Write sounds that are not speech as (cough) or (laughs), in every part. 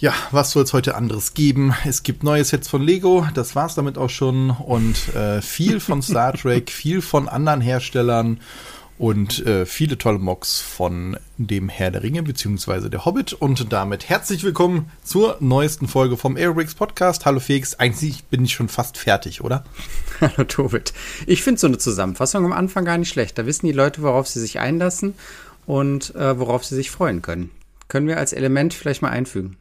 Ja, was soll es heute anderes geben? Es gibt neue Sets von Lego, das war's damit auch schon. Und äh, viel von Star (laughs) Trek, viel von anderen Herstellern und äh, viele tolle Mocks von dem Herr der Ringe beziehungsweise der Hobbit. Und damit herzlich willkommen zur neuesten Folge vom Aerobricks Podcast. Hallo Felix, eigentlich bin ich schon fast fertig, oder? (laughs) Hallo Tobit. Ich finde so eine Zusammenfassung am Anfang gar nicht schlecht. Da wissen die Leute, worauf sie sich einlassen und äh, worauf sie sich freuen können. Können wir als Element vielleicht mal einfügen.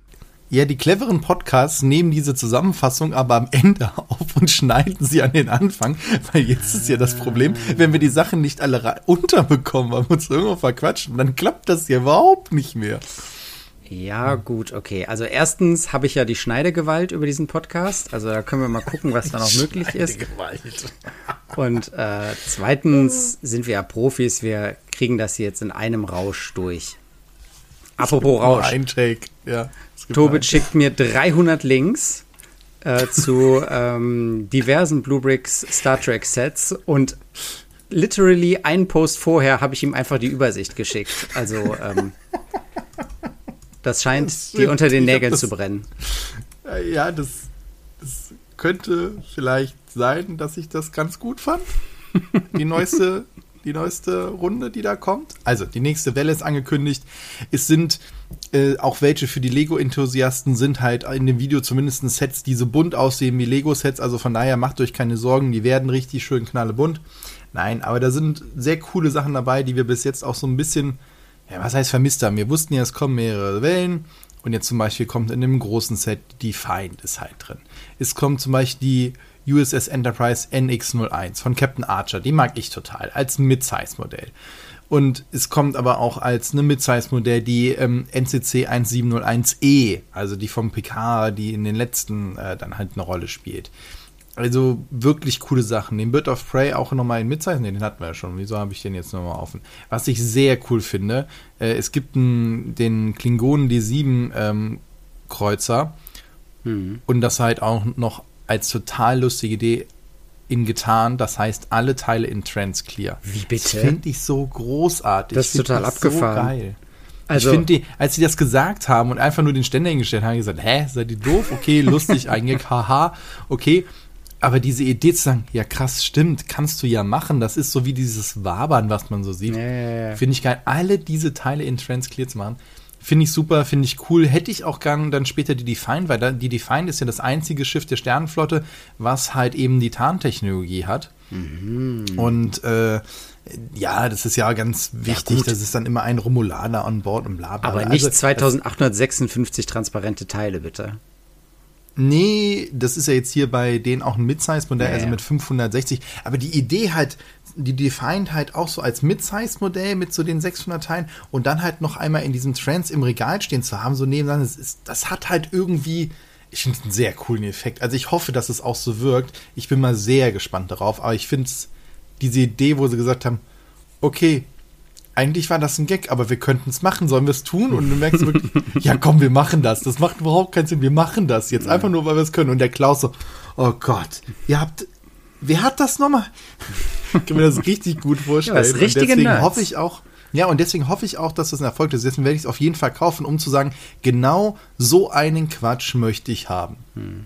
Ja, die cleveren Podcasts nehmen diese Zusammenfassung aber am Ende (laughs) auf und schneiden sie an den Anfang, weil jetzt ist ja das Problem, wenn wir die Sachen nicht alle unterbekommen, weil wir uns irgendwo verquatschen, dann klappt das ja überhaupt nicht mehr. Ja, gut, okay. Also erstens habe ich ja die Schneidegewalt über diesen Podcast. Also da können wir mal gucken, was da noch (laughs) möglich ist. Und äh, zweitens sind wir ja Profis, wir kriegen das jetzt in einem Rausch durch. Apropos Rausch. Ein Take, ja. Tobit schickt mir 300 Links äh, zu (laughs) ähm, diversen Bluebricks Star Trek Sets und literally einen Post vorher habe ich ihm einfach die Übersicht geschickt. Also ähm, das scheint das dir unter den Nägeln das, zu brennen. Ja, das, das könnte vielleicht sein, dass ich das ganz gut fand. Die neueste (laughs) die neueste Runde, die da kommt. Also, die nächste Welle ist angekündigt. Es sind äh, auch welche für die Lego-Enthusiasten sind halt in dem Video zumindest Sets, die so bunt aussehen wie Lego-Sets. Also von daher macht euch keine Sorgen, die werden richtig schön knallebunt. Nein, aber da sind sehr coole Sachen dabei, die wir bis jetzt auch so ein bisschen, ja, was heißt vermisst haben. Wir wussten ja, es kommen mehrere Wellen. Und jetzt zum Beispiel kommt in dem großen Set die Feind ist halt drin. Es kommt zum Beispiel die USS Enterprise NX-01 von Captain Archer. Die mag ich total als Mid-Size-Modell. Und es kommt aber auch als eine Mid-Size-Modell die ähm, NCC 1701E, also die vom PK, die in den letzten äh, dann halt eine Rolle spielt. Also wirklich coole Sachen. Den Bird of Prey auch nochmal in Midsize. Ne, den hatten wir ja schon. Wieso habe ich den jetzt nochmal offen? Was ich sehr cool finde, äh, es gibt einen, den Klingonen D7 ähm, Kreuzer. Hm. Und das halt auch noch als total lustige Idee in getan. Das heißt, alle Teile in Transclear. Wie bitte? Das finde ich so großartig. Das ist total das abgefahren. So geil. Also, ich finde, die, als sie das gesagt haben und einfach nur den Ständer hingestellt haben, gesagt, hä, seid ihr doof? Okay, (laughs) lustig eigentlich, haha, okay. Aber diese Idee zu sagen, ja krass, stimmt, kannst du ja machen, das ist so wie dieses Wabern, was man so sieht. Ja, ja, ja. Finde ich geil, alle diese Teile in Transclear zu machen. Finde ich super, finde ich cool. Hätte ich auch gern dann später die Define, weil die Define ist ja das einzige Schiff der Sternenflotte, was halt eben die Tarntechnologie hat. Mhm. Und äh, ja, das ist ja ganz wichtig. Ja, das ist dann immer ein Romulaner an Bord und bla bla. Aber nicht also, 2856 transparente Teile, bitte. Nee, das ist ja jetzt hier bei denen auch ein Mid-Size-Modell, ja, also mit 560. Aber die Idee halt, die Defined halt auch so als Mid-Size-Modell mit so den 600 Teilen und dann halt noch einmal in diesem Trans im Regal stehen zu haben, so nebenan, das, ist, das hat halt irgendwie, ich finde es einen sehr coolen Effekt. Also ich hoffe, dass es auch so wirkt. Ich bin mal sehr gespannt darauf, aber ich finde es, diese Idee, wo sie gesagt haben, okay, eigentlich war das ein Gag, aber wir könnten es machen, sollen wir es tun? Und du merkst wirklich, (laughs) ja komm, wir machen das. Das macht überhaupt keinen Sinn, wir machen das jetzt einfach nur, weil wir es können. Und der Klaus so, oh Gott, ihr habt, wer hat das nochmal? Ich kann mir das richtig gut vorstellen. Ja, das richtige und deswegen Nerds. hoffe ich auch, ja, und deswegen hoffe ich auch, dass das ein Erfolg ist. Deswegen werde ich es auf jeden Fall kaufen, um zu sagen, genau so einen Quatsch möchte ich haben. Hm.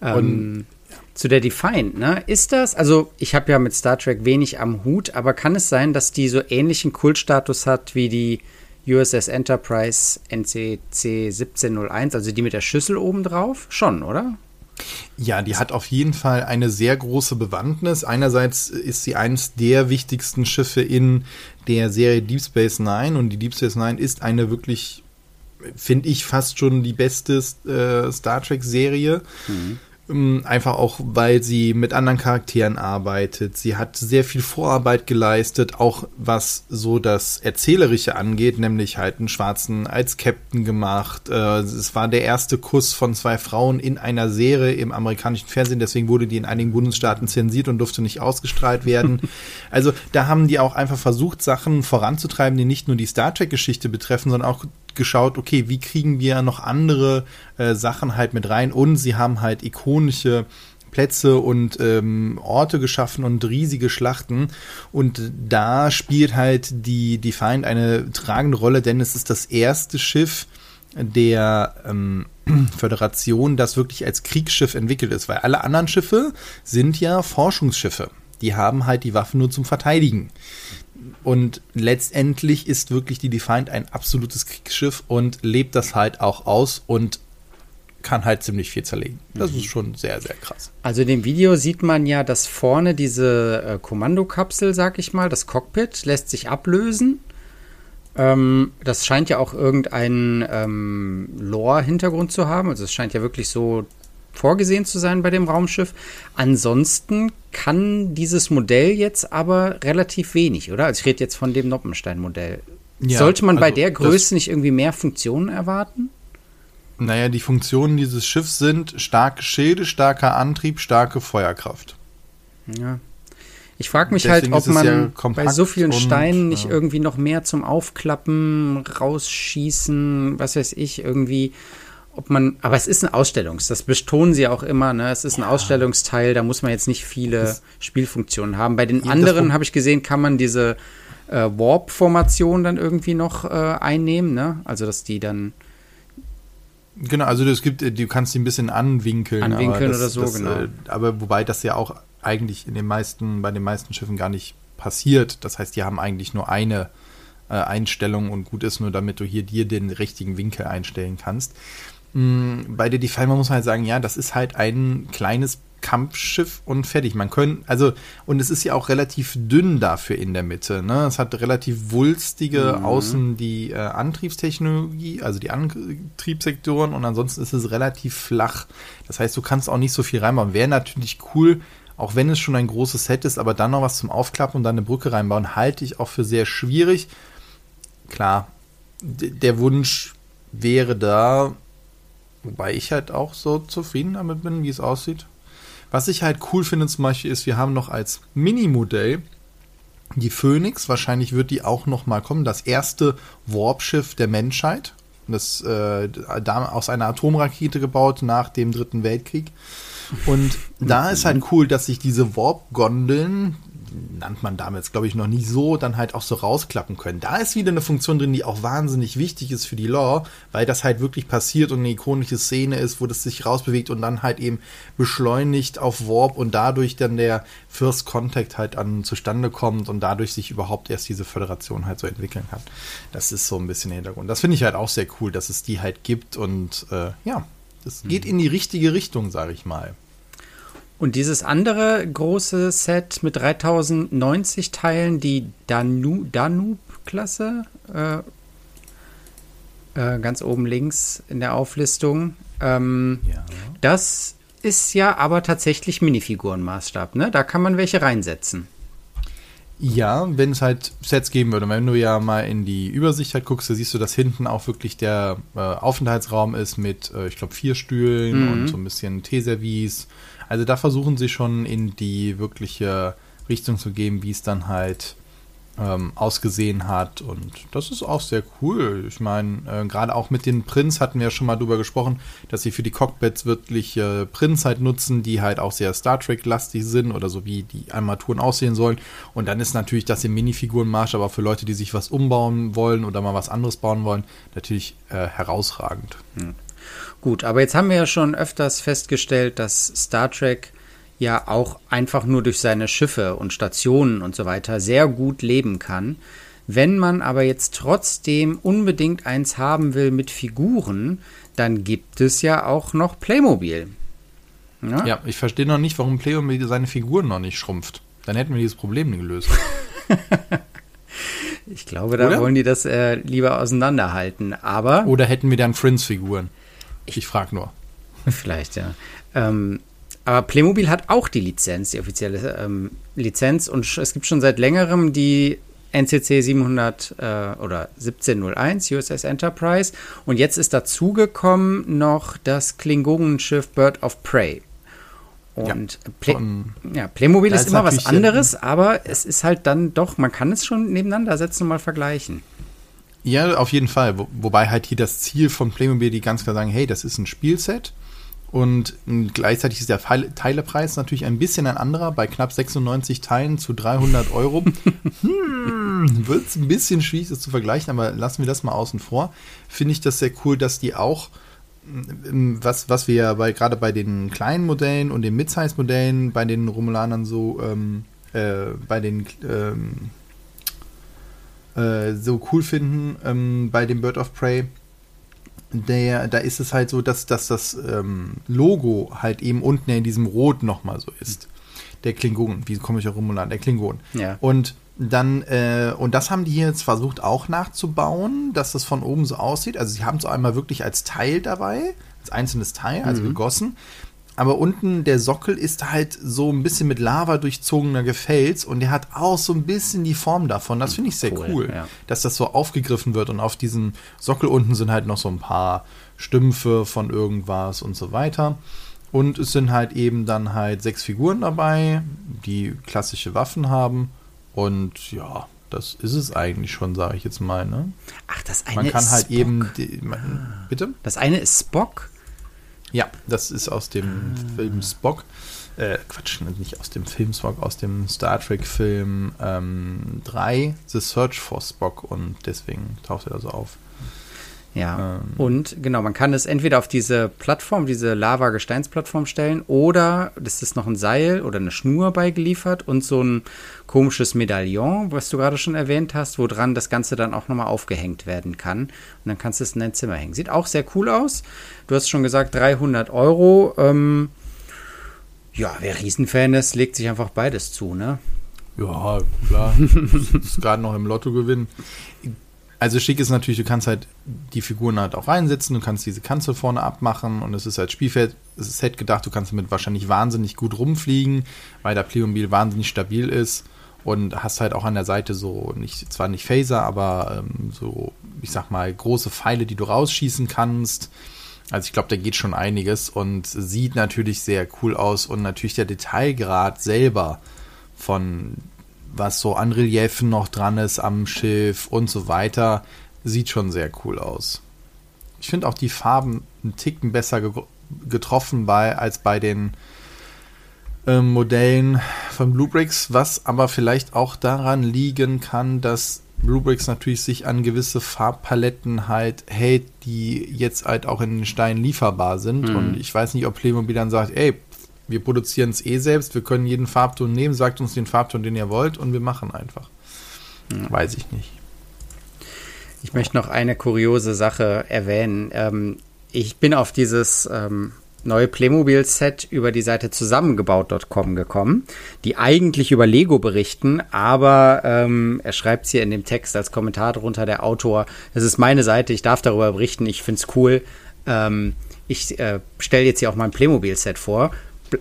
Und ähm, zu der Defiant, ne? Ist das, also ich habe ja mit Star Trek wenig am Hut, aber kann es sein, dass die so ähnlichen Kultstatus hat wie die USS Enterprise NCC 1701, also die mit der Schüssel oben drauf? Schon, oder? Ja, die hat auf jeden Fall eine sehr große Bewandtnis. Einerseits ist sie eines der wichtigsten Schiffe in der Serie Deep Space Nine und die Deep Space Nine ist eine wirklich, finde ich, fast schon die beste äh, Star Trek Serie. Mhm. Ähm, einfach auch, weil sie mit anderen Charakteren arbeitet. Sie hat sehr viel Vorarbeit geleistet, auch was so das Erzählerische angeht, nämlich halt einen Schwarzen als Captain gemacht. Äh, es war der erste Kuss von zwei Frauen in einer Serie im amerikanischen Fernsehen, deswegen wurde die in einigen Bundesstaaten zensiert und durfte nicht ausgestrahlt werden. (laughs) also da haben die auch einfach versucht, Sachen voranzutreiben, die nicht nur die Star Trek-Geschichte betreffen, sondern auch geschaut, okay, wie kriegen wir noch andere äh, Sachen halt mit rein und sie haben halt ikonische Plätze und ähm, Orte geschaffen und riesige Schlachten. Und da spielt halt die Defiant eine tragende Rolle, denn es ist das erste Schiff, der ähm, (clears throat) Föderation, das wirklich als Kriegsschiff entwickelt ist, weil alle anderen Schiffe sind ja Forschungsschiffe. Die haben halt die Waffen nur zum Verteidigen. Und letztendlich ist wirklich die Defiant ein absolutes Kriegsschiff und lebt das halt auch aus und kann halt ziemlich viel zerlegen. Das mhm. ist schon sehr, sehr krass. Also in dem Video sieht man ja, dass vorne diese äh, Kommandokapsel, sag ich mal, das Cockpit lässt sich ablösen. Ähm, das scheint ja auch irgendeinen ähm, Lore-Hintergrund zu haben. Also es scheint ja wirklich so vorgesehen zu sein bei dem Raumschiff. Ansonsten kann dieses Modell jetzt aber relativ wenig, oder? Also ich rede jetzt von dem Noppenstein-Modell. Ja, Sollte man also bei der Größe nicht irgendwie mehr Funktionen erwarten? Naja, die Funktionen dieses Schiffs sind starke Schilde, starker Antrieb, starke Feuerkraft. Ja. Ich frage mich halt, Deswegen halt, ob man ja bei so vielen Steinen und, nicht ja. irgendwie noch mehr zum Aufklappen, rausschießen, was weiß ich, irgendwie, ob man, aber es ist ein Ausstellungs, das betonen sie auch immer, ne? Es ist ein ja. Ausstellungsteil, da muss man jetzt nicht viele das, Spielfunktionen haben. Bei den anderen habe ich gesehen, kann man diese äh, Warp-Formation dann irgendwie noch äh, einnehmen, ne? Also dass die dann Genau, also es gibt, du kannst die ein bisschen anwinkeln. Anwinkeln das, oder so, das, genau. Äh, aber wobei das ja auch eigentlich in den meisten, bei den meisten Schiffen gar nicht passiert. Das heißt, die haben eigentlich nur eine äh, Einstellung und gut ist nur, damit du hier dir den richtigen Winkel einstellen kannst. Mm, bei der Defiler muss man halt sagen, ja, das ist halt ein kleines Kampfschiff und fertig. Man können, also, und es ist ja auch relativ dünn dafür in der Mitte. Ne? Es hat relativ wulstige mhm. außen die äh, Antriebstechnologie, also die Antriebssektoren und ansonsten ist es relativ flach. Das heißt, du kannst auch nicht so viel reinbauen. Wäre natürlich cool, auch wenn es schon ein großes Set ist, aber dann noch was zum Aufklappen und dann eine Brücke reinbauen, halte ich auch für sehr schwierig. Klar, der Wunsch wäre da, wobei ich halt auch so zufrieden damit bin, wie es aussieht. Was ich halt cool finde zum Beispiel ist, wir haben noch als Mini-Modell die Phoenix. Wahrscheinlich wird die auch noch mal kommen. Das erste Warpschiff der Menschheit. Das äh, aus einer Atomrakete gebaut nach dem Dritten Weltkrieg. Und da ist halt cool, dass sich diese Warp-Gondeln, nannt man damals, glaube ich, noch nie so, dann halt auch so rausklappen können. Da ist wieder eine Funktion drin, die auch wahnsinnig wichtig ist für die Lore, weil das halt wirklich passiert und eine ikonische Szene ist, wo das sich rausbewegt und dann halt eben beschleunigt auf Warp und dadurch dann der First Contact halt an zustande kommt und dadurch sich überhaupt erst diese Föderation halt so entwickeln kann. Das ist so ein bisschen der Hintergrund. Das finde ich halt auch sehr cool, dass es die halt gibt und äh, ja, das geht in die richtige Richtung, sage ich mal. Und dieses andere große Set mit 3090 Teilen, die Danu Danube-Klasse, äh, äh, ganz oben links in der Auflistung, ähm, ja. das ist ja aber tatsächlich Minifigurenmaßstab, ne? Da kann man welche reinsetzen. Ja, wenn es halt Sets geben würde. Wenn du ja mal in die Übersicht halt guckst, da siehst du, dass hinten auch wirklich der äh, Aufenthaltsraum ist mit, äh, ich glaube, vier Stühlen mhm. und so ein bisschen Teeservice also da versuchen sie schon in die wirkliche Richtung zu gehen, wie es dann halt ähm, ausgesehen hat. Und das ist auch sehr cool. Ich meine, äh, gerade auch mit den Prints hatten wir ja schon mal drüber gesprochen, dass sie für die Cockpits wirklich äh, Prints halt nutzen, die halt auch sehr Star Trek-lastig sind oder so wie die Armaturen aussehen sollen. Und dann ist natürlich das im Minifigurenmarsch, aber für Leute, die sich was umbauen wollen oder mal was anderes bauen wollen, natürlich äh, herausragend. Hm. Gut, aber jetzt haben wir ja schon öfters festgestellt, dass Star Trek ja auch einfach nur durch seine Schiffe und Stationen und so weiter sehr gut leben kann. Wenn man aber jetzt trotzdem unbedingt eins haben will mit Figuren, dann gibt es ja auch noch Playmobil. Ja, ja ich verstehe noch nicht, warum Playmobil seine Figuren noch nicht schrumpft. Dann hätten wir dieses Problem gelöst. (laughs) ich glaube, da Oder? wollen die das äh, lieber auseinanderhalten. Aber. Oder hätten wir dann Friends-Figuren? Ich, ich frage nur. (laughs) Vielleicht, ja. Ähm, aber Playmobil hat auch die Lizenz, die offizielle ähm, Lizenz. Und es gibt schon seit längerem die NCC 700 äh, oder 1701 USS Enterprise. Und jetzt ist dazugekommen noch das Klingonenschiff Bird of Prey. Und ja, Play ja, Playmobil ist, ist immer was anderes, aber es ist halt dann doch, man kann es schon nebeneinander setzen und mal vergleichen. Ja, auf jeden Fall. Wo, wobei halt hier das Ziel von Playmobil, die ganz klar sagen, hey, das ist ein Spielset Und gleichzeitig ist der Teilepreis natürlich ein bisschen ein anderer. Bei knapp 96 Teilen zu 300 Euro (laughs) hm, wird es ein bisschen schwierig, das zu vergleichen, aber lassen wir das mal außen vor. Finde ich das sehr cool, dass die auch, hm, was, was wir ja bei, gerade bei den kleinen Modellen und den Mid-Size-Modellen bei den Romulanern so, ähm, äh, bei den ähm, äh, so cool finden, ähm, bei dem Bird of Prey, der, da ist es halt so, dass, dass das ähm, Logo halt eben unten in diesem Rot nochmal so ist. Der Klingon, wie komme ich auch rum an? Der Klingon. Ja. Und dann, äh, und das haben die jetzt versucht auch nachzubauen, dass das von oben so aussieht. Also sie haben es einmal wirklich als Teil dabei, als einzelnes Teil, also mhm. gegossen aber unten der Sockel ist halt so ein bisschen mit Lava durchzogener Gefels und der hat auch so ein bisschen die Form davon. Das finde ich sehr cool, cool ja. dass das so aufgegriffen wird und auf diesem Sockel unten sind halt noch so ein paar Stümpfe von irgendwas und so weiter. Und es sind halt eben dann halt sechs Figuren dabei, die klassische Waffen haben. Und ja, das ist es eigentlich schon, sage ich jetzt mal. Ne? Ach, das eine man kann ist halt Spock. eben. Die, man, bitte? Das eine ist Spock ja, das ist aus dem ah. Film Spock. Äh, Quatsch, nicht aus dem Film Spock, aus dem Star Trek-Film ähm, 3, The Search for Spock und deswegen taucht er da so auf. Ja, ähm. und genau, man kann es entweder auf diese Plattform, diese Lava-Gesteinsplattform stellen oder das ist noch ein Seil oder eine Schnur beigeliefert und so ein komisches Medaillon, was du gerade schon erwähnt hast, wo dran das Ganze dann auch nochmal aufgehängt werden kann. Und dann kannst du es in dein Zimmer hängen. Sieht auch sehr cool aus. Du hast schon gesagt, 300 Euro. Ähm, ja, wer Riesenfan ist, legt sich einfach beides zu, ne? Ja, klar. (laughs) ist gerade noch im Lotto gewinnen. Also schick ist natürlich, du kannst halt die Figuren halt auch reinsetzen, du kannst diese Kanzel vorne abmachen und es ist als Spielfeld, es ist Set gedacht, du kannst damit wahrscheinlich wahnsinnig gut rumfliegen, weil der Playmobil wahnsinnig stabil ist und hast halt auch an der Seite so, nicht, zwar nicht Phaser, aber ähm, so, ich sag mal, große Pfeile, die du rausschießen kannst. Also ich glaube, da geht schon einiges und sieht natürlich sehr cool aus und natürlich der Detailgrad selber von was so an Reliefen noch dran ist am Schiff und so weiter, sieht schon sehr cool aus. Ich finde auch die Farben einen Ticken besser ge getroffen bei, als bei den äh, Modellen von Bluebricks, was aber vielleicht auch daran liegen kann, dass Bluebricks natürlich sich an gewisse Farbpaletten halt hält, die jetzt halt auch in den Steinen lieferbar sind. Mhm. Und ich weiß nicht, ob Playmobil dann sagt, ey, wir produzieren es eh selbst, wir können jeden Farbton nehmen, sagt uns den Farbton, den ihr wollt und wir machen einfach. Ja. Weiß ich nicht. Ich möchte noch eine kuriose Sache erwähnen. Ähm, ich bin auf dieses ähm, neue Playmobil-Set über die Seite zusammengebaut.com gekommen, die eigentlich über Lego berichten, aber ähm, er schreibt es hier in dem Text als Kommentar drunter, der Autor, es ist meine Seite, ich darf darüber berichten, ich finde es cool. Ähm, ich äh, stelle jetzt hier auch mein Playmobil-Set vor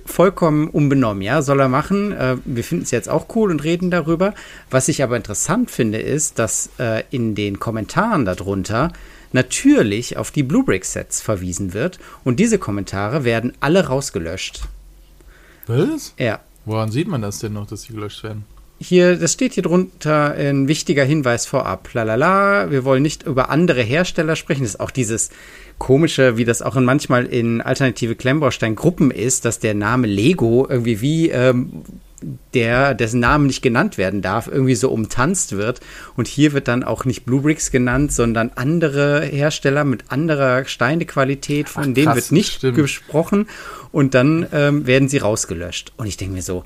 vollkommen unbenommen, ja, soll er machen. Äh, wir finden es jetzt auch cool und reden darüber. Was ich aber interessant finde, ist, dass äh, in den Kommentaren darunter natürlich auf die Bluebrick-Sets verwiesen wird und diese Kommentare werden alle rausgelöscht. Was? Ja. Woran sieht man das denn noch, dass sie gelöscht werden? Hier, das steht hier drunter ein wichtiger Hinweis vorab. Lalala, wir wollen nicht über andere Hersteller sprechen. Das ist auch dieses komische, wie das auch in manchmal in alternative Klemmbaustein-Gruppen ist, dass der Name Lego irgendwie wie ähm, der, dessen Namen nicht genannt werden darf, irgendwie so umtanzt wird. Und hier wird dann auch nicht Bluebricks genannt, sondern andere Hersteller mit anderer Steinequalität, von Ach, denen wird nicht stimmt. gesprochen. Und dann ähm, werden sie rausgelöscht. Und ich denke mir so,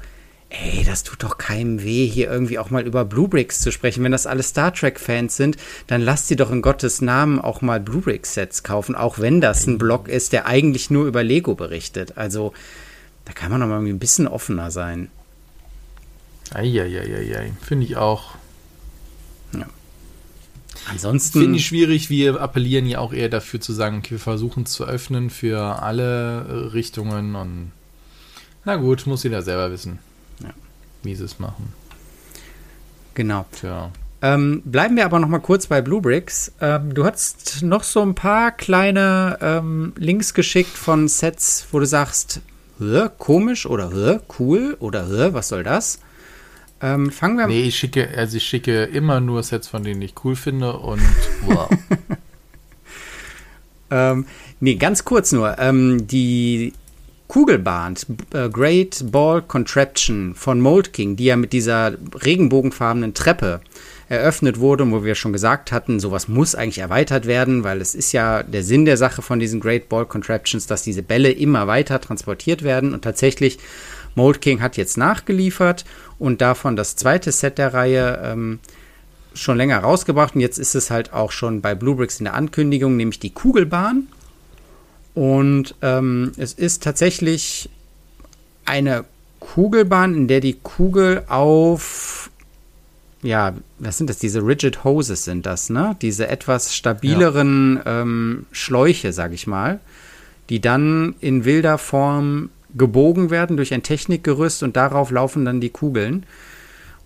ey, das tut doch keinem weh, hier irgendwie auch mal über Bluebricks zu sprechen. Wenn das alle Star Trek-Fans sind, dann lasst sie doch in Gottes Namen auch mal Bluebricks-Sets kaufen, auch wenn das ein Blog ist, der eigentlich nur über Lego berichtet. Also, da kann man doch mal irgendwie ein bisschen offener sein. Eieieiei, finde ich auch. Ja. Ansonsten. Finde ich schwierig. Wir appellieren ja auch eher dafür zu sagen, okay, wir versuchen es zu öffnen für alle Richtungen und na gut, muss jeder selber wissen wie sie es machen. Genau. Tja. Ähm, bleiben wir aber noch mal kurz bei Bluebricks. Ähm, du hast noch so ein paar kleine ähm, Links geschickt von Sets, wo du sagst, komisch oder cool oder was soll das? Ähm, fangen wir Nee, ich schicke, also ich schicke immer nur Sets, von denen ich cool finde und (laughs) wow. ähm, nee, ganz kurz nur. Ähm, die Kugelbahn, äh, Great Ball Contraption von Mold King, die ja mit dieser regenbogenfarbenen Treppe eröffnet wurde, wo wir schon gesagt hatten, sowas muss eigentlich erweitert werden, weil es ist ja der Sinn der Sache von diesen Great Ball Contraptions, dass diese Bälle immer weiter transportiert werden und tatsächlich Mold King hat jetzt nachgeliefert und davon das zweite Set der Reihe ähm, schon länger rausgebracht und jetzt ist es halt auch schon bei Bluebricks in der Ankündigung, nämlich die Kugelbahn. Und ähm, es ist tatsächlich eine Kugelbahn, in der die Kugel auf, ja, was sind das? Diese Rigid Hoses sind das, ne? Diese etwas stabileren ja. ähm, Schläuche, sag ich mal, die dann in wilder Form gebogen werden durch ein Technikgerüst und darauf laufen dann die Kugeln.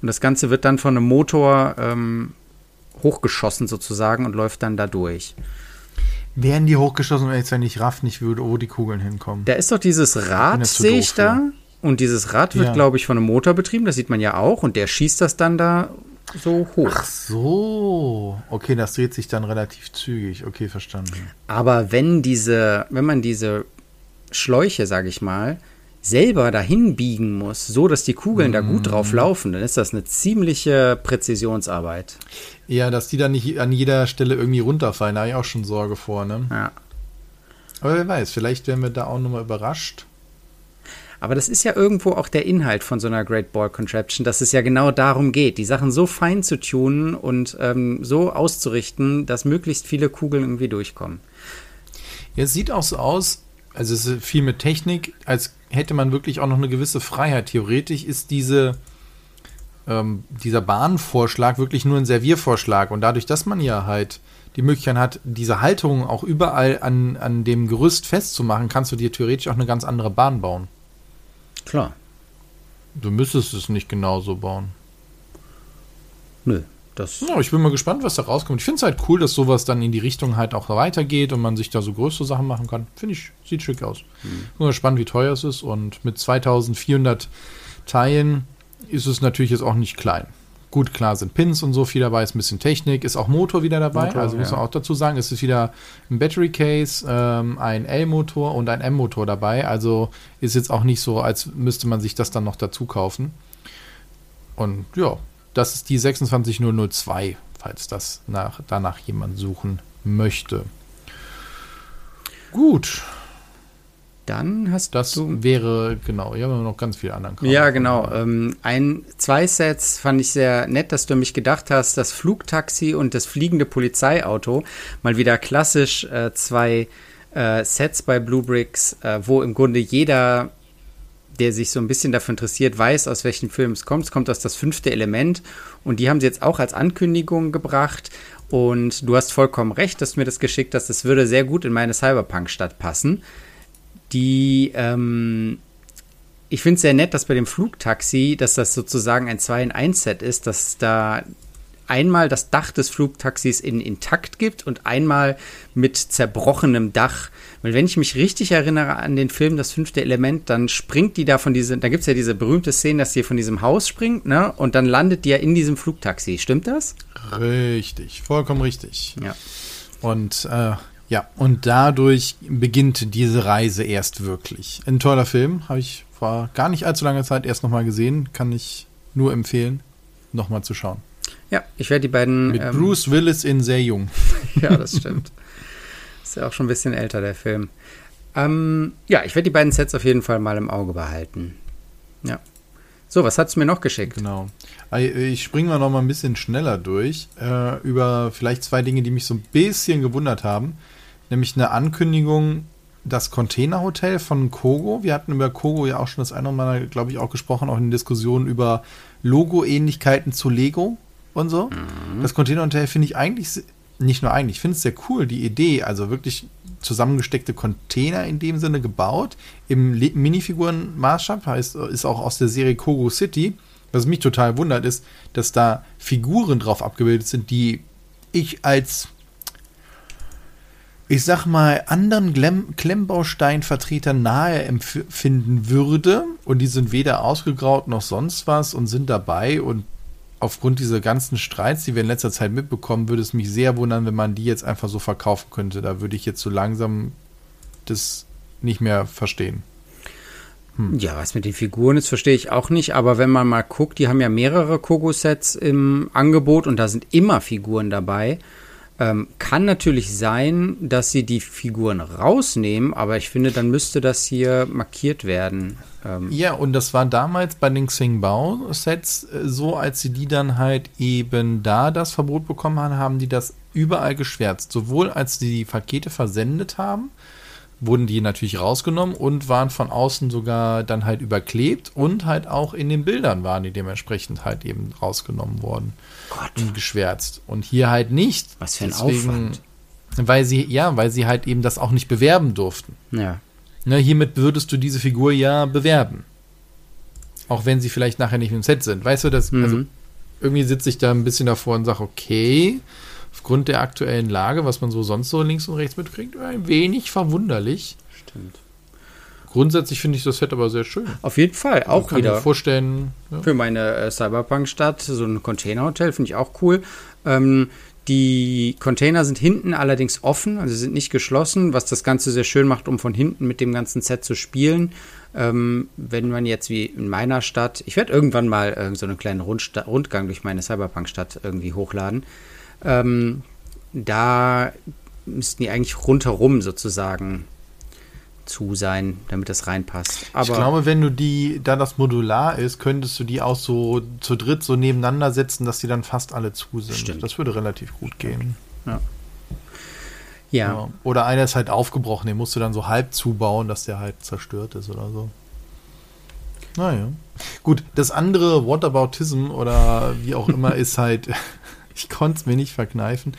Und das Ganze wird dann von einem Motor ähm, hochgeschossen sozusagen und läuft dann da durch. Werden die hochgeschossen, wenn ich raff nicht würde, wo die Kugeln hinkommen? Da ist doch dieses Rad, sehe ich da. Und dieses Rad wird, ja. glaube ich, von einem Motor betrieben, das sieht man ja auch. Und der schießt das dann da so hoch. Ach so. Okay, das dreht sich dann relativ zügig. Okay, verstanden. Aber wenn diese, wenn man diese Schläuche, sage ich mal, selber dahin biegen muss, so dass die Kugeln mm. da gut drauf mhm. laufen, dann ist das eine ziemliche Präzisionsarbeit. Ja, dass die dann nicht an jeder Stelle irgendwie runterfallen, da habe ich auch schon Sorge vor, ne? Ja. Aber wer weiß, vielleicht werden wir da auch nochmal überrascht. Aber das ist ja irgendwo auch der Inhalt von so einer Great Ball Contraption, dass es ja genau darum geht, die Sachen so fein zu tunen und ähm, so auszurichten, dass möglichst viele Kugeln irgendwie durchkommen. Ja, es sieht auch so aus, also es ist viel mit Technik, als hätte man wirklich auch noch eine gewisse Freiheit. Theoretisch ist diese, ähm, dieser Bahnvorschlag wirklich nur ein Serviervorschlag. Und dadurch, dass man ja halt die Möglichkeit hat, diese Halterung auch überall an, an dem Gerüst festzumachen, kannst du dir theoretisch auch eine ganz andere Bahn bauen. Klar. Du müsstest es nicht genauso bauen. Nö. Das ja, ich bin mal gespannt, was da rauskommt. Ich finde es halt cool, dass sowas dann in die Richtung halt auch weitergeht und man sich da so größere Sachen machen kann. Finde ich, sieht schick aus. Mhm. Bin mal gespannt, wie teuer es ist. Und mit 2400 Teilen ist es natürlich jetzt auch nicht klein. Gut, klar sind Pins und so viel dabei, ist ein bisschen Technik, ist auch Motor wieder dabei. Motor, also muss man auch dazu sagen, es ist wieder ein Battery Case, ähm, ein L-Motor und ein M-Motor dabei. Also ist jetzt auch nicht so, als müsste man sich das dann noch dazu kaufen. Und ja, das ist die 26002, falls das nach, danach jemand suchen möchte. Gut. Dann hast das du. Das wäre, genau, hier haben wir noch ganz viele andere Kram. Ja, genau. Ähm, ein, zwei Sets fand ich sehr nett, dass du mich gedacht hast, das Flugtaxi und das fliegende Polizeiauto. Mal wieder klassisch äh, zwei äh, Sets bei Blue Bricks, äh, wo im Grunde jeder der sich so ein bisschen dafür interessiert, weiß, aus welchen Filmen es kommt. Es kommt aus das fünfte Element und die haben sie jetzt auch als Ankündigung gebracht. Und du hast vollkommen recht, dass du mir das geschickt hast. Das würde sehr gut in meine Cyberpunk-Stadt passen. Die, ähm, ich finde es sehr nett, dass bei dem Flugtaxi, dass das sozusagen ein 2 in 1 Set ist, dass da einmal das Dach des Flugtaxis in intakt gibt und einmal mit zerbrochenem Dach. Weil wenn ich mich richtig erinnere an den Film Das fünfte Element, dann springt die da von diesem, da gibt es ja diese berühmte Szene, dass sie von diesem Haus springt, ne? Und dann landet die ja in diesem Flugtaxi. Stimmt das? Richtig, vollkommen richtig. Ja. Und äh, ja, und dadurch beginnt diese Reise erst wirklich. Ein toller Film, habe ich vor gar nicht allzu langer Zeit erst nochmal gesehen. Kann ich nur empfehlen, nochmal zu schauen. Ja, ich werde die beiden. Mit ähm, Bruce Willis in sehr jung. (laughs) ja, das stimmt. Ist auch schon ein bisschen älter, der Film. Ähm, ja, ich werde die beiden Sets auf jeden Fall mal im Auge behalten. Ja. So, was hat es mir noch geschickt? Genau. Ich springe mal noch mal ein bisschen schneller durch äh, über vielleicht zwei Dinge, die mich so ein bisschen gewundert haben. Nämlich eine Ankündigung, das Containerhotel von Kogo. Wir hatten über Kogo ja auch schon das eine oder andere, glaube ich, auch gesprochen, auch in Diskussionen über Logo-Ähnlichkeiten zu Lego und so. Mhm. Das Containerhotel finde ich eigentlich, nicht nur eigentlich, ich finde es sehr cool, die Idee, also wirklich zusammengesteckte Container in dem Sinne gebaut, im Minifigurenmaßstab, heißt, ist auch aus der Serie Kogo City. Was mich total wundert, ist, dass da Figuren drauf abgebildet sind, die ich als ich sag mal, anderen Klemmbausteinvertretern nahe empfinden würde. Und die sind weder ausgegraut noch sonst was und sind dabei und aufgrund dieser ganzen Streits, die wir in letzter Zeit mitbekommen, würde es mich sehr wundern, wenn man die jetzt einfach so verkaufen könnte. Da würde ich jetzt so langsam das nicht mehr verstehen. Hm. Ja, was mit den Figuren ist, verstehe ich auch nicht. Aber wenn man mal guckt, die haben ja mehrere Kogo-Sets im Angebot und da sind immer Figuren dabei. Ähm, kann natürlich sein, dass sie die Figuren rausnehmen, aber ich finde, dann müsste das hier markiert werden. Ähm ja, und das war damals bei den Xingbao-Sets äh, so, als sie die dann halt eben da das Verbot bekommen haben, haben die das überall geschwärzt. Sowohl als sie die Pakete versendet haben, wurden die natürlich rausgenommen und waren von außen sogar dann halt überklebt und halt auch in den Bildern waren die dementsprechend halt eben rausgenommen worden Gott. und geschwärzt. Und hier halt nicht. Was für ein Deswegen, Aufwand. Weil sie, ja, weil sie halt eben das auch nicht bewerben durften. Ja. Ne, hiermit würdest du diese Figur ja bewerben. Auch wenn sie vielleicht nachher nicht im Set sind. Weißt du, das, mhm. also irgendwie sitze ich da ein bisschen davor und sage, okay, aufgrund der aktuellen Lage, was man so sonst so links und rechts mitkriegt, ein wenig verwunderlich. Stimmt. Grundsätzlich finde ich das Set aber sehr schön. Auf jeden Fall, auch kann wieder. Mir vorstellen. Ja. Für meine äh, Cyberpunk-Stadt, so ein Containerhotel, finde ich auch cool. Ähm, die Container sind hinten allerdings offen, also sind nicht geschlossen, was das Ganze sehr schön macht, um von hinten mit dem ganzen Set zu spielen. Ähm, wenn man jetzt wie in meiner Stadt, ich werde irgendwann mal äh, so einen kleinen Rundsta Rundgang durch meine Cyberpunk-Stadt irgendwie hochladen. Ähm, da müssten die eigentlich rundherum sozusagen zu sein, damit das reinpasst. Aber ich glaube, wenn du die, da das modular ist, könntest du die auch so zu dritt so nebeneinander setzen, dass die dann fast alle zu sind. Stimmt. Das würde relativ gut gehen. Ja. ja. ja. Oder einer ist halt aufgebrochen, den musst du dann so halb zubauen, dass der halt zerstört ist oder so. Naja. Gut, das andere Whataboutism oder wie auch immer (laughs) ist halt (laughs) ich konnte es mir nicht verkneifen.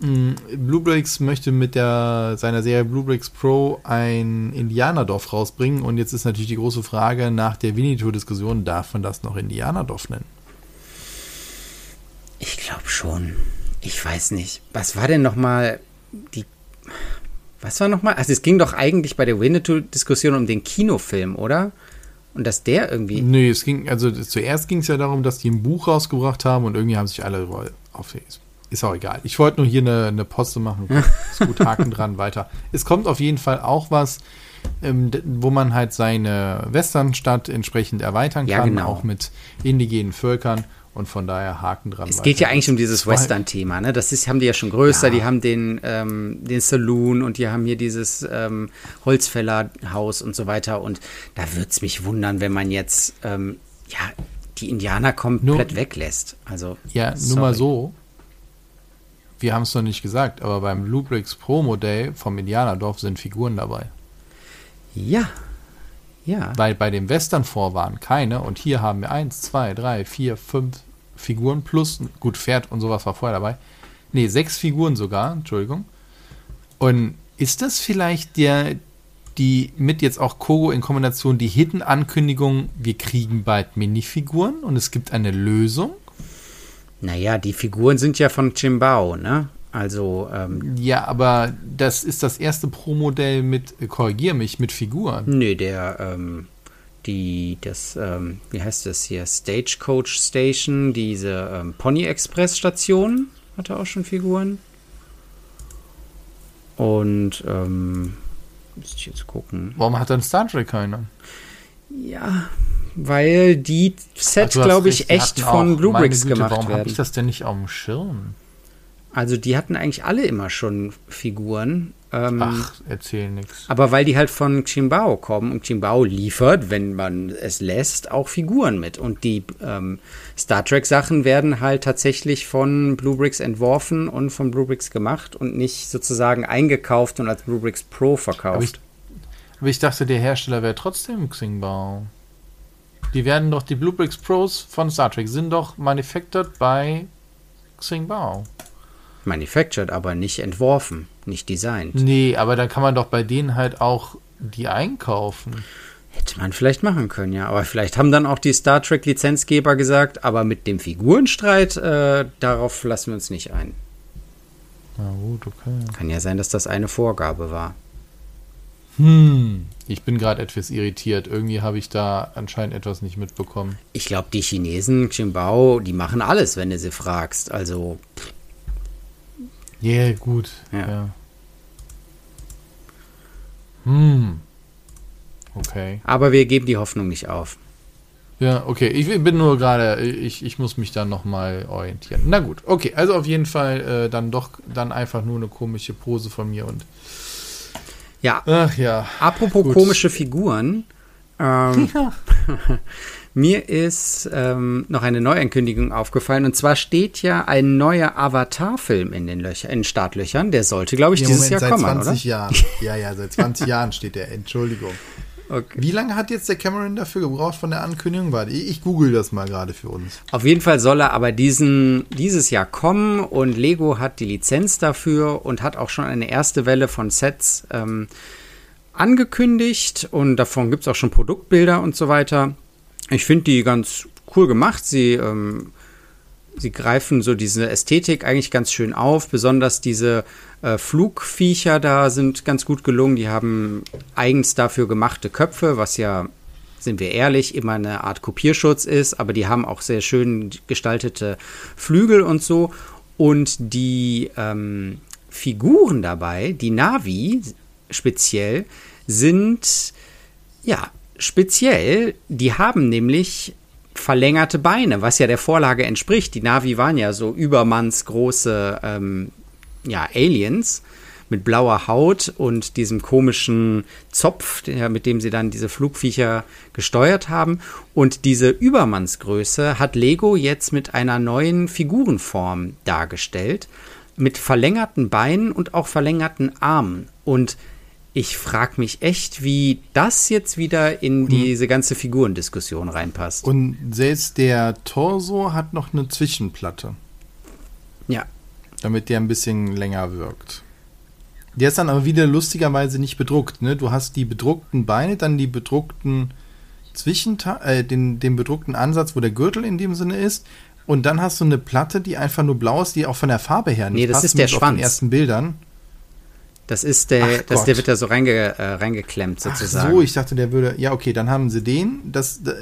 Mm, Bluebricks möchte mit der, seiner Serie Bluebricks Pro ein Indianerdorf rausbringen und jetzt ist natürlich die große Frage nach der Winnetou-Diskussion, darf man das noch Indianerdorf nennen? Ich glaube schon. Ich weiß nicht. Was war denn nochmal die. Was war nochmal? Also, es ging doch eigentlich bei der Winnetou-Diskussion um den Kinofilm, oder? Und dass der irgendwie. Nee, es ging, also zuerst ging es ja darum, dass die ein Buch rausgebracht haben und irgendwie haben sich alle auf. Ist auch egal. Ich wollte nur hier eine, eine Poste machen. (laughs) Ist gut, Haken dran, weiter. Es kommt auf jeden Fall auch was, ähm, wo man halt seine Westernstadt entsprechend erweitern kann, ja, genau. auch mit indigenen Völkern. Und von daher Haken dran. Es geht ja eigentlich um dieses Western-Thema, ne? Das ist, haben die ja schon größer. Ja. Die haben den, ähm, den Saloon und die haben hier dieses ähm, Holzfällerhaus und so weiter. Und da würde es mich wundern, wenn man jetzt ähm, ja, die Indianer komplett nur, weglässt. Also, ja, sorry. nur mal so. Wir haben es noch nicht gesagt, aber beim Lubrix Pro Modell vom Indianerdorf sind Figuren dabei. Ja, ja. Weil bei dem Western vor waren keine und hier haben wir eins, zwei, drei, vier, fünf Figuren plus, gut, Pferd und sowas war vorher dabei. Nee, sechs Figuren sogar, Entschuldigung. Und ist das vielleicht der, die mit jetzt auch Kogo in Kombination die Hidden-Ankündigung, wir kriegen bald Minifiguren und es gibt eine Lösung? Naja, die Figuren sind ja von Chimbao, ne? Also. Ähm, ja, aber das ist das erste Pro-Modell mit, äh, korrigier mich, mit Figuren. Nee, der, ähm, die, das, ähm, wie heißt das hier? Stagecoach Station, diese ähm, Pony Express Station hatte auch schon Figuren. Und, ähm, müsste ich jetzt gucken. Warum hat dann Star Trek keiner? Ja, weil die Set, glaube ich, echt von Bluebricks gemacht warum werden. Warum habe ich das denn nicht auf dem Schirm? Also die hatten eigentlich alle immer schon Figuren. Ähm, Ach, erzähl nix. Aber weil die halt von Chimbao kommen und Chimbao liefert, wenn man es lässt, auch Figuren mit. Und die ähm, Star Trek Sachen werden halt tatsächlich von Bluebricks entworfen und von Bluebricks gemacht und nicht sozusagen eingekauft und als Bluebricks Pro verkauft. Aber ich, aber ich dachte, der Hersteller wäre trotzdem Xingbao. Die werden doch, die Bluebricks Pros von Star Trek sind doch manufactured bei Xingbao. Manufactured, aber nicht entworfen, nicht designt. Nee, aber dann kann man doch bei denen halt auch die einkaufen. Hätte man vielleicht machen können, ja. Aber vielleicht haben dann auch die Star Trek-Lizenzgeber gesagt, aber mit dem Figurenstreit, äh, darauf lassen wir uns nicht ein. Na gut, okay. Kann ja sein, dass das eine Vorgabe war. Hm, Ich bin gerade etwas irritiert. Irgendwie habe ich da anscheinend etwas nicht mitbekommen. Ich glaube, die Chinesen, Ximbao, die machen alles, wenn du sie fragst. Also. Ja, yeah, gut. Ja. ja. Hm. Okay. Aber wir geben die Hoffnung nicht auf. Ja, okay. Ich bin nur gerade, ich, ich muss mich dann nochmal orientieren. Na gut, okay. Also auf jeden Fall äh, dann doch dann einfach nur eine komische Pose von mir und. Ja. Ach ja. Apropos Gut. komische Figuren. Ähm, Ja. (laughs) Mir ist ähm, noch eine Neuankündigung aufgefallen. Und zwar steht ja ein neuer Avatar-Film in den Löcher, in Startlöchern. Der sollte, glaube ich, Ja, dieses Moment, Jahr seit kommen, 20 Jahren. Ja, ja, seit 20 (laughs) Jahren steht der. Entschuldigung. Okay. Wie lange hat jetzt der Cameron dafür gebraucht von der Ankündigung? Warte, ich, ich google das mal gerade für uns. Auf jeden Fall soll er aber diesen, dieses Jahr kommen und Lego hat die Lizenz dafür und hat auch schon eine erste Welle von Sets ähm, angekündigt und davon gibt es auch schon Produktbilder und so weiter. Ich finde die ganz cool gemacht. Sie, ähm, sie greifen so diese Ästhetik eigentlich ganz schön auf. Besonders diese äh, Flugviecher da sind ganz gut gelungen. Die haben eigens dafür gemachte Köpfe, was ja sind wir ehrlich, immer eine Art Kopierschutz ist, aber die haben auch sehr schön gestaltete Flügel und so. Und die ähm, Figuren dabei, die Navi speziell, sind ja speziell. Die haben nämlich verlängerte Beine, was ja der Vorlage entspricht. Die Navi waren ja so übermannsgroße ähm, ja, Aliens mit blauer Haut und diesem komischen Zopf, der, mit dem sie dann diese Flugviecher gesteuert haben. Und diese Übermannsgröße hat Lego jetzt mit einer neuen Figurenform dargestellt, mit verlängerten Beinen und auch verlängerten Armen. Und ich frage mich echt, wie das jetzt wieder in diese ganze Figurendiskussion reinpasst. Und selbst der Torso hat noch eine Zwischenplatte, ja, damit der ein bisschen länger wirkt. Der ist dann aber wieder lustigerweise nicht bedruckt. Ne? Du hast die bedruckten Beine, dann die bedruckten Zwischenta äh, den, den bedruckten Ansatz, wo der Gürtel in dem Sinne ist. Und dann hast du eine Platte, die einfach nur blau ist, die auch von der Farbe her nicht Nee, das passt, ist der zumindest auf den Schwanz. ersten Bildern. Das ist der, Ach das, Gott. der wird da so reinge, äh, reingeklemmt Ach sozusagen. so, ich dachte, der würde. Ja, okay, dann haben sie den. Das, d-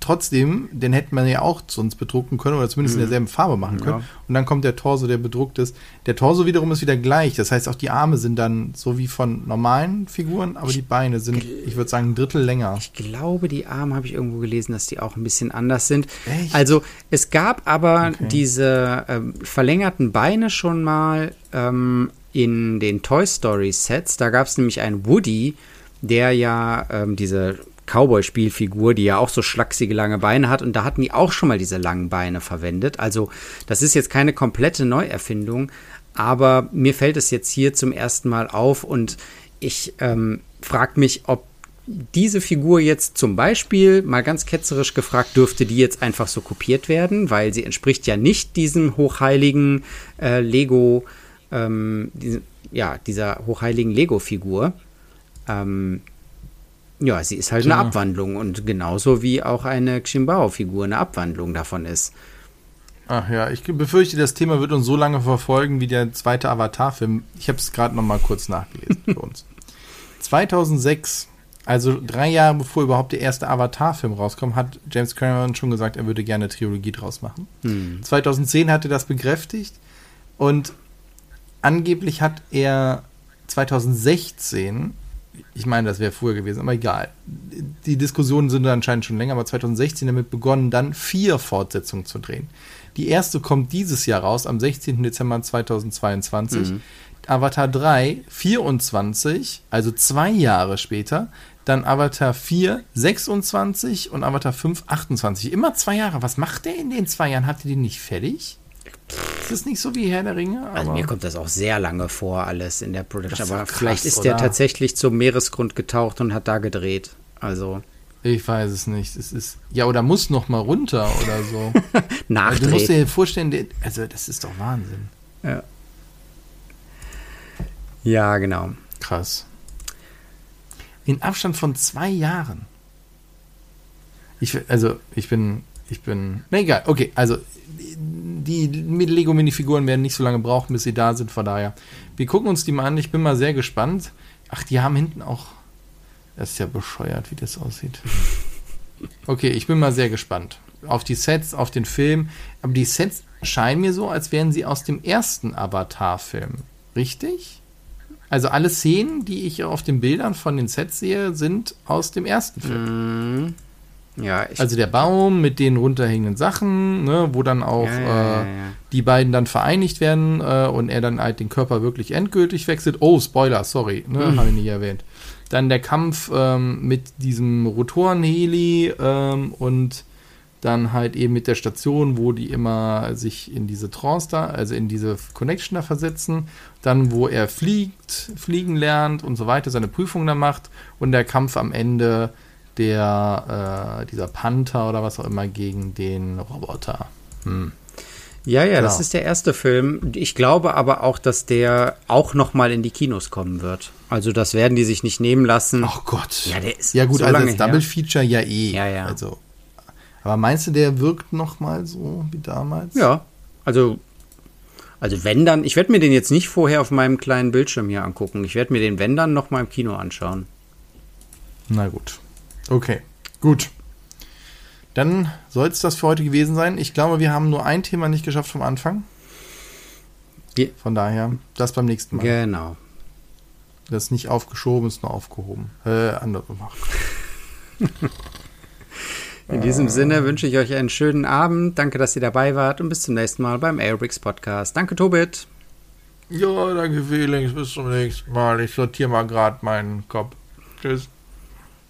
trotzdem, den hätte man ja auch sonst bedrucken können oder zumindest in derselben Farbe machen können. Ja. Und dann kommt der Torso, der bedruckt ist. Der Torso wiederum ist wieder gleich. Das heißt, auch die Arme sind dann so wie von normalen Figuren, aber die Beine sind, ich würde sagen, ein Drittel länger. Ich glaube, die Arme habe ich irgendwo gelesen, dass die auch ein bisschen anders sind. Echt? Also es gab aber Okay. diese ähm, verlängerten Beine schon mal ähm, in den Toy Story Sets. Da gab es nämlich einen Woody, der ja ähm, diese Cowboy-Spielfigur, die ja auch so schlachsige lange Beine hat. Und da hatten die auch schon mal diese langen Beine verwendet. Also das ist jetzt keine komplette Neuerfindung, aber mir fällt es jetzt hier zum ersten Mal auf und ich ähm, frage mich, ob diese Figur jetzt zum Beispiel, mal ganz ketzerisch gefragt, dürfte die jetzt einfach so kopiert werden, weil sie entspricht ja nicht diesem hochheiligen äh, Lego, ähm, diese, ja, dieser hochheiligen Lego-Figur. Ähm, ja, sie ist halt eine Tja. Abwandlung und genauso wie auch eine Ximbao-Figur eine Abwandlung davon ist. Ach ja, ich befürchte, das Thema wird uns so lange verfolgen wie der zweite Avatar-Film. Ich habe es gerade noch mal kurz nachgelesen für uns. (laughs) 2006, also drei Jahre bevor überhaupt der erste Avatar-Film rauskommt, hat James Cameron schon gesagt, er würde gerne eine Trilogie draus machen. 2010 hat er das bekräftigt und angeblich hat er 2016, ich meine, das wäre früher gewesen, aber egal. Die Diskussionen sind anscheinend schon länger, aber 2016 damit begonnen, dann vier Fortsetzungen zu drehen. Die erste kommt dieses Jahr raus, am 16. Dezember 2022. Avatar 3, 24, also zwei Jahre später. Dann Avatar 4, 26 und Avatar 5, 28. Immer zwei Jahre. Was macht der in den zwei Jahren? Hat er den nicht fertig? Ist das nicht so wie Herr der Ringe? Also Aber- mir kommt das auch sehr lange vor, alles in der Production. Aber krass, vielleicht ist der oder? tatsächlich zum Meeresgrund getaucht und hat da gedreht. Also Ich weiß es nicht. Es ist ja oder muss noch mal runter oder so. (laughs) Also, du musst dir vorstellen, der- also das ist doch Wahnsinn. Ja. ja, genau. Krass. In Abstand von zwei Jahren. Ich also ich bin ich bin na egal. Okay, also die, die Lego Minifiguren werden nicht so lange brauchen, bis sie da sind. Von daher, wir gucken uns die mal an. Ich bin mal sehr gespannt. Ach, die haben hinten auch Das ist ja bescheuert, wie das aussieht. Okay, ich bin mal sehr gespannt. Auf die Sets, auf den Film. Aber die Sets scheinen mir so, als wären sie aus dem ersten Avatar-Film. Richtig? Also alle Szenen, die ich auf den Bildern von den Sets sehe, sind aus dem ersten Film. Mm, ja, ich, Also der Baum mit den runterhängenden Sachen, ne, wo dann auch Ja, ja, äh, die beiden dann vereinigt werden äh, und er dann halt den Körper wirklich endgültig wechselt. Oh, Spoiler, sorry, ne, Mhm. habe ich nicht erwähnt. Dann der Kampf ähm, mit diesem Rotorenheli ähm, und dann halt eben mit der Station, wo die immer sich in diese Trance da, also in diese Connection da versetzen. Dann, wo er fliegt, fliegen lernt und so weiter, seine Prüfung da macht. Und der Kampf am Ende der, äh, dieser Panther oder was auch immer gegen den Roboter. Hm. ja, ja, das Genau. ist der erste Film. Ich glaube aber auch, dass der auch noch mal in die Kinos kommen wird. Also das werden die sich nicht nehmen lassen. Ach Gott. Ja, der ist Ja gut, so also als Double her. Feature ja eh. Ja, ja. Also, aber meinst du, der wirkt noch mal so wie damals? Ja, also, also wenn dann, ich werde mir den jetzt nicht vorher auf meinem kleinen Bildschirm hier angucken. Ich werde mir den, wenn dann, noch mal im Kino anschauen. Na gut. Okay, gut. Dann soll es das für heute gewesen sein. Ich glaube, wir haben nur ein Thema nicht geschafft vom Anfang. Von daher, das beim nächsten Mal. Genau. Das ist nicht aufgeschoben, ist nur aufgehoben. Äh, andere. In diesem Sinne wünsche ich euch einen schönen Abend. Danke, dass ihr dabei wart und bis zum nächsten Mal beim Aerobricks Podcast. Danke, Tobit. Ja, danke Felix. Bis zum nächsten Mal. Ich sortiere mal gerade meinen Kopf. Tschüss.